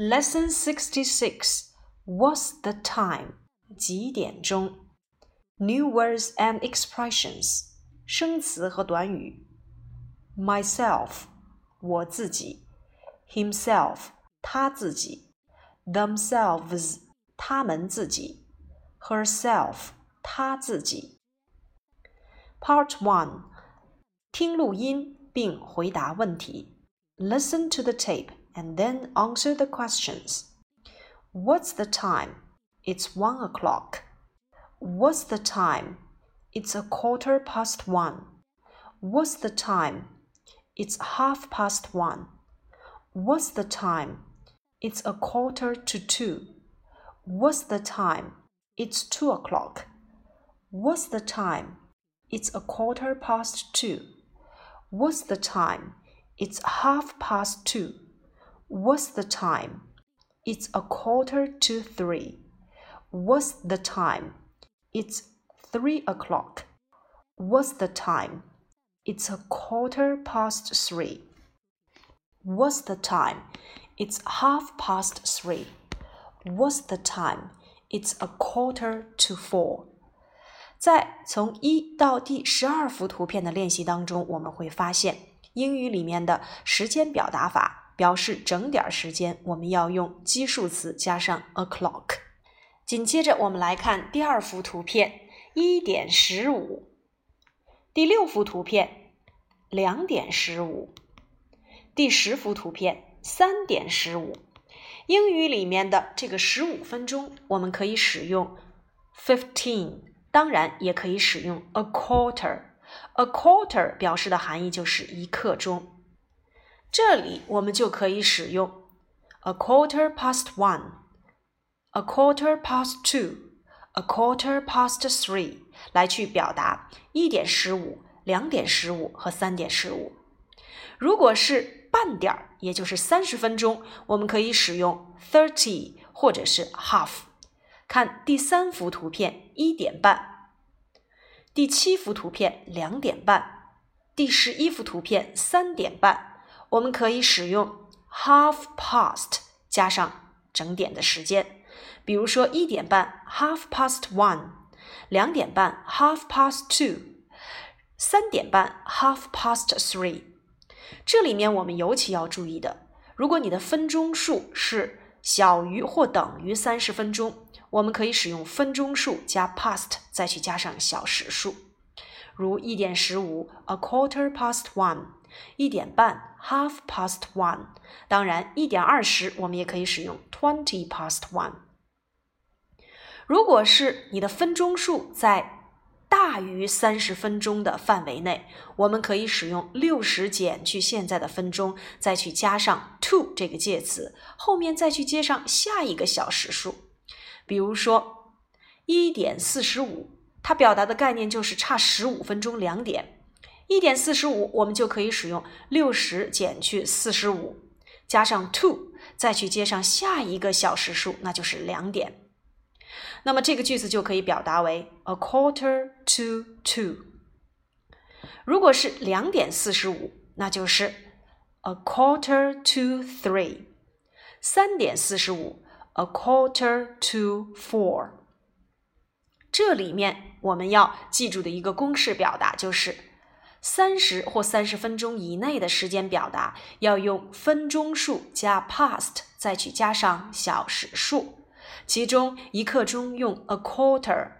Lesson sixty six. What's the time? 几点钟？New words and expressions. 生词和短语。Myself. 我自己。Himself. 他自己。Themselves. 他们自己。Herself. 她自己。Part One，听录音并回答问题。Listen to the tape and then answer the questions. What's the time? It's one o'clock. What's the time? It's a quarter past one. What's the time? It's half past one. What's the time? It's a quarter to two. What's the time? It's two o'clock. What's the time? It's a quarter past two. What's the time? It's half past two. What's the time? It's a quarter to three. What's the time? It's three o'clock. What's the time? It's a quarter past three. What's the time? It's half past three. What's the time? It's a quarter to four. 在从一到第十二幅图片的练习当中，我们会发现英语里面的时间表达法。 表示整点时间，我们要用基数词加上 o'clock。紧接着，我们来看第二幅图片，一点十五；第六幅图片，两点十五；第十幅图片，三点十五。英语里面的这个十五分钟，我们可以使用 fifteen，当然也可以使用 a quarter。a quarter 表示的含义就是一刻钟。这里我们就可以使用 a quarter past one, a quarter past two, a quarter past three 来去表达一点十五、两点十五和三点十五。如果是半点儿，也就是三十分钟，我们可以使用 thirty 或者是 half。看第三幅图片，一点半；第七幅图片，两点半；第十一幅图片，三点半。我们可以使用 half past 加上整点的时间，比如说一点半 half past one，两点半 half past two，三点半 half past three。这里面我们尤其要注意的，如果你的分钟数是小于或等于三十分钟，我们可以使用分钟数加 past 再去加上小时数，如一点十五 a quarter past one。一点半，half past one。当然，一点二十，我们也可以使用 twenty past one。如果是你的分钟数在大于三十分钟的范围内，我们可以使用六十减去现在的分钟，再去加上 to 这个介词，后面再去接上下一个小时数。比如说一点四十五，它表达的概念就是差十五分钟两点。一点四十五，我们就可以使用六十减去四十五，加上 two，再去接上下一个小时数，那就是两点。那么这个句子就可以表达为 a quarter to two。如果是两点四十五，那就是 a quarter to three。三点四十五，a quarter to four。这里面我们要记住的一个公式表达就是。三十或三十分钟以内的时间表达，要用分钟数加 past，再去加上小时数。其中一刻钟用 a quarter，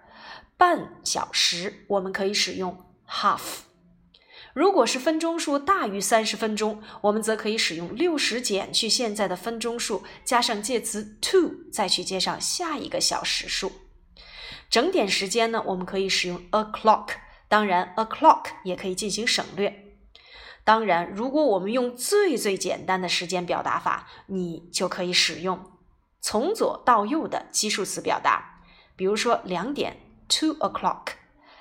半小时我们可以使用 half。如果是分钟数大于三十分钟，我们则可以使用六十减去现在的分钟数，加上介词 to，再去接上下一个小时数。整点时间呢，我们可以使用 a clock。当然，o'clock 也可以进行省略。当然，如果我们用最最简单的时间表达法，你就可以使用从左到右的基数词表达。比如说，两点 two o'clock，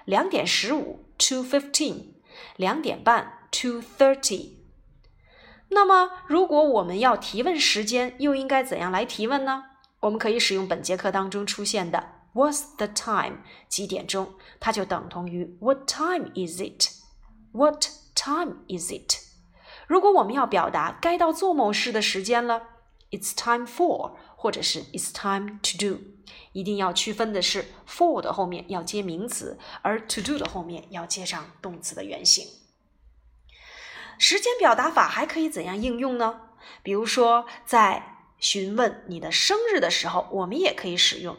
两点十五 two fifteen，两点半 two thirty。那么，如果我们要提问时间，又应该怎样来提问呢？我们可以使用本节课当中出现的。What's the time？几点钟？它就等同于 What time is it？What time is it？如果我们要表达该到做某事的时间了 It's time for，或者是 It's time to do。一定要区分的是，for 的后面要接名词，而 to do 的后面要接上动词的原形。时间表达法还可以怎样应用呢？比如说，在询问你的生日的时候，我们也可以使用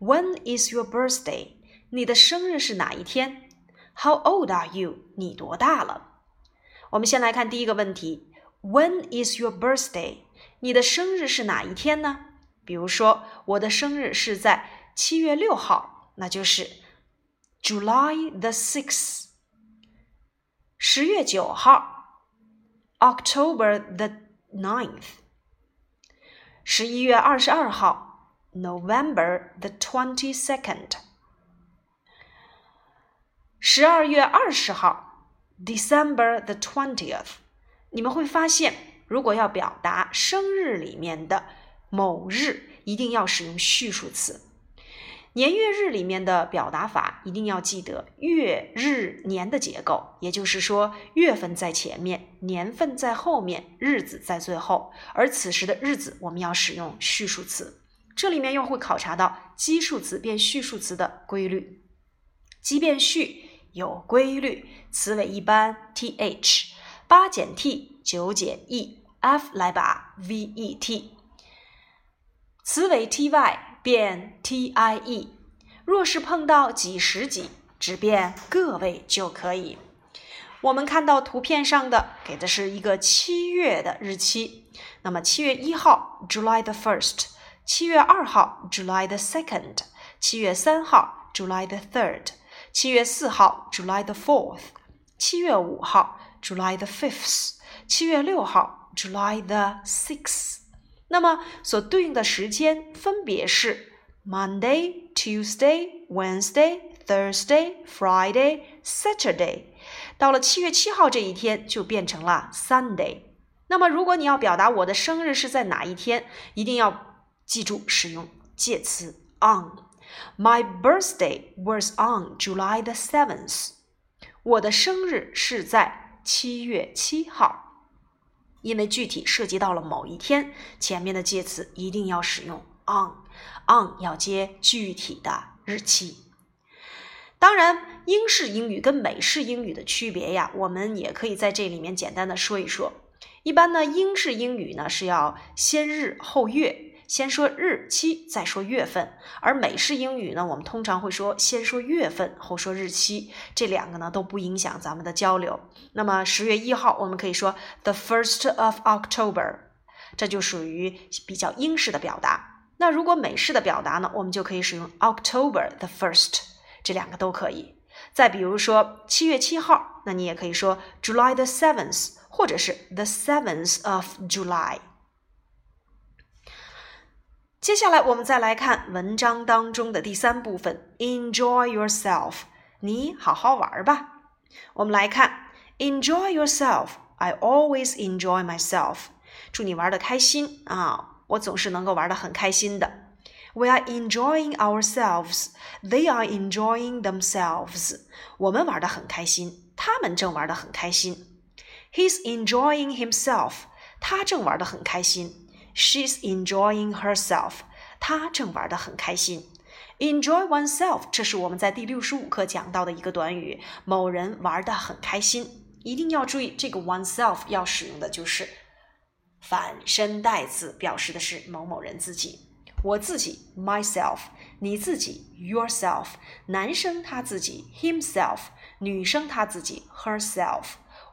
When is your birthday？你的生日是哪一天？How old are you？你多大了？我们先来看第一个问题：When is your birthday？你的生日是哪一天呢？比如说，我的生日是在七月六号，那就是 July the sixth。十月九号，October the ninth。十一月二十二号 ，November the twenty second。十二月二十号，December the twentieth。你们会发现，如果要表达生日里面的某日，一定要使用序数词。年月日里面的表达法，一定要记得月日年的结构，也就是说，月份在前面，年份在后面，日子在最后。而此时的日子，我们要使用序数词。这里面又会考察到基数词变序数词的规律。基变序。有规律，词尾一般 th，八减 t，九减 e，f 来把 vet，词尾 ty 变 tie，若是碰到几十几，只变个位就可以。我们看到图片上的给的是一个七月的日期，那么七月一号 July the first，七月二号 July the second，七月三号 July the third。七月四号，July the fourth；七月五号，July the fifth；七月六号，July the sixth。那么所对应的时间分别是 Monday、Tuesday、Wednesday、Thursday、Friday、Saturday。到了七月七号这一天就变成了 Sunday。那么如果你要表达我的生日是在哪一天，一定要 记住使用介词 on。My birthday was on July the seventh。我的生日是在七月七号。因为具体涉及到了某一天，前面的介词一定要使用 on，on 要接具体的日期。当然，英式英语跟美式英语的区别呀，我们也可以在这里面简单的说一说。一般呢，英式英语呢是要先日后月。先说日期，再说月份。而美式英语呢，我们通常会说先说月份，后说日期。这两个呢都不影响咱们的交流。那么十月一号，我们可以说 the first of October，这就属于比较英式的表达。那如果美式的表达呢，我们就可以使用 October the first，这两个都可以。再比如说七月七号，那你也可以说 July the seventh，或者是 the seventh of July。接下来，我们再来看文章当中的第三部分，Enjoy yourself，你好好玩吧。我们来看，Enjoy yourself，I always enjoy myself。祝你玩的开心啊！我总是能够玩的很开心的。We are enjoying ourselves，they are enjoying themselves。我们玩的很开心，他们正玩的很开心。He's enjoying himself，他正玩的很开心。She's enjoying herself. 她正玩得很开心。Enjoy oneself，这是我们在第六十五课讲到的一个短语。某人玩得很开心，一定要注意这个 oneself 要使用的就是反身代词，表示的是某某人自己。我自己 myself，你自己 yourself，男生他自己 himself，女生她自己 herself，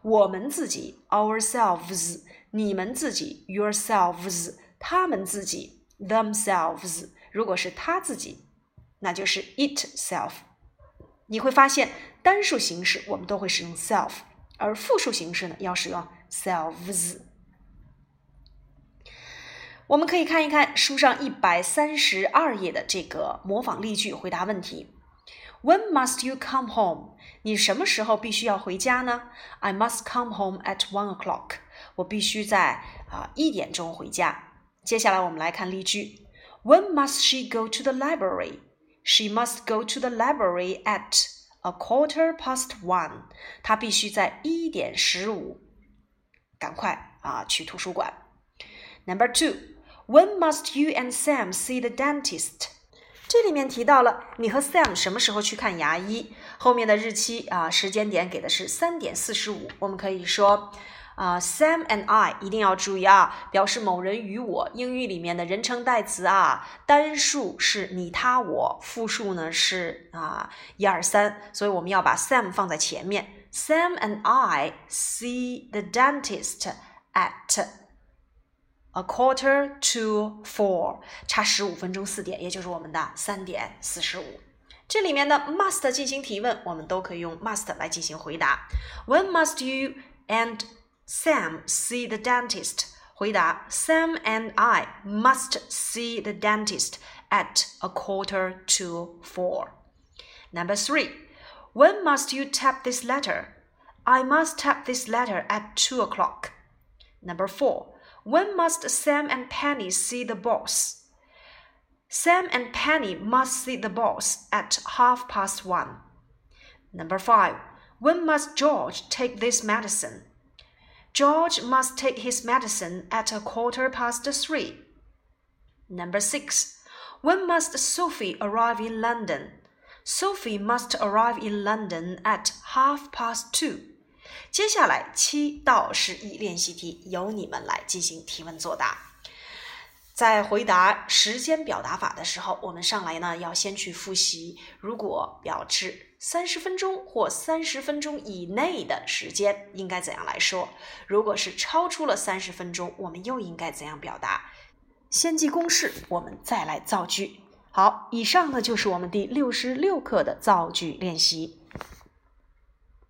我们自己 ourselves。你们自己，yourselves，他们自己，themselves。如果是他自己，那就是 itself。你会发现，单数形式我们都会使用 self，而复数形式呢，要使用 selves。我们可以看一看书上一百三十二页的这个模仿例句，回答问题。When must you come home？你什么时候必须要回家呢？I must come home at one o'clock。我必须在啊一点钟回家。接下来我们来看例句：When must she go to the library? She must go to the library at a quarter past one. 她必须在一点十五赶快啊去图书馆。Number two, When must you and Sam see the dentist？这里面提到了你和 Sam 什么时候去看牙医，后面的日期啊时间点给的是三点四十五，我们可以说啊 Sam and I 一定要注意啊，表示某人与我。英语里面的人称代词啊，单数是你他我，复数呢是啊一二三，所以我们要把 Sam 放在前面。Sam and I see the dentist at a quarter to four，差十五分钟四点，也就是我们的三点四十五。这里面的 must 进行提问，我们都可以用 must 来进行回答。When must you and Sam see the dentist. 回答：Sam and I must see the dentist at a quarter to four. Number three. When must you tap this letter? I must tap this letter at two o'clock. Number four. When must Sam and Penny see the boss? Sam and Penny must see the boss at half past one. Number five. When must George take this medicine? George must take his medicine at a quarter past three. Number six. When must Sophie arrive in London? Sophie must arrive in London at half past two. 接下来七到十一练习题由你们来进行提问作答。 在回答时间表达法的时候，我们上来呢要先去复习，如果表示三十分钟或三十分钟以内的时间，应该怎样来说？如果是超出了三十分钟，我们又应该怎样表达？先记公式，我们再来造句。好，以上呢就是我们第六十六课的造句练习。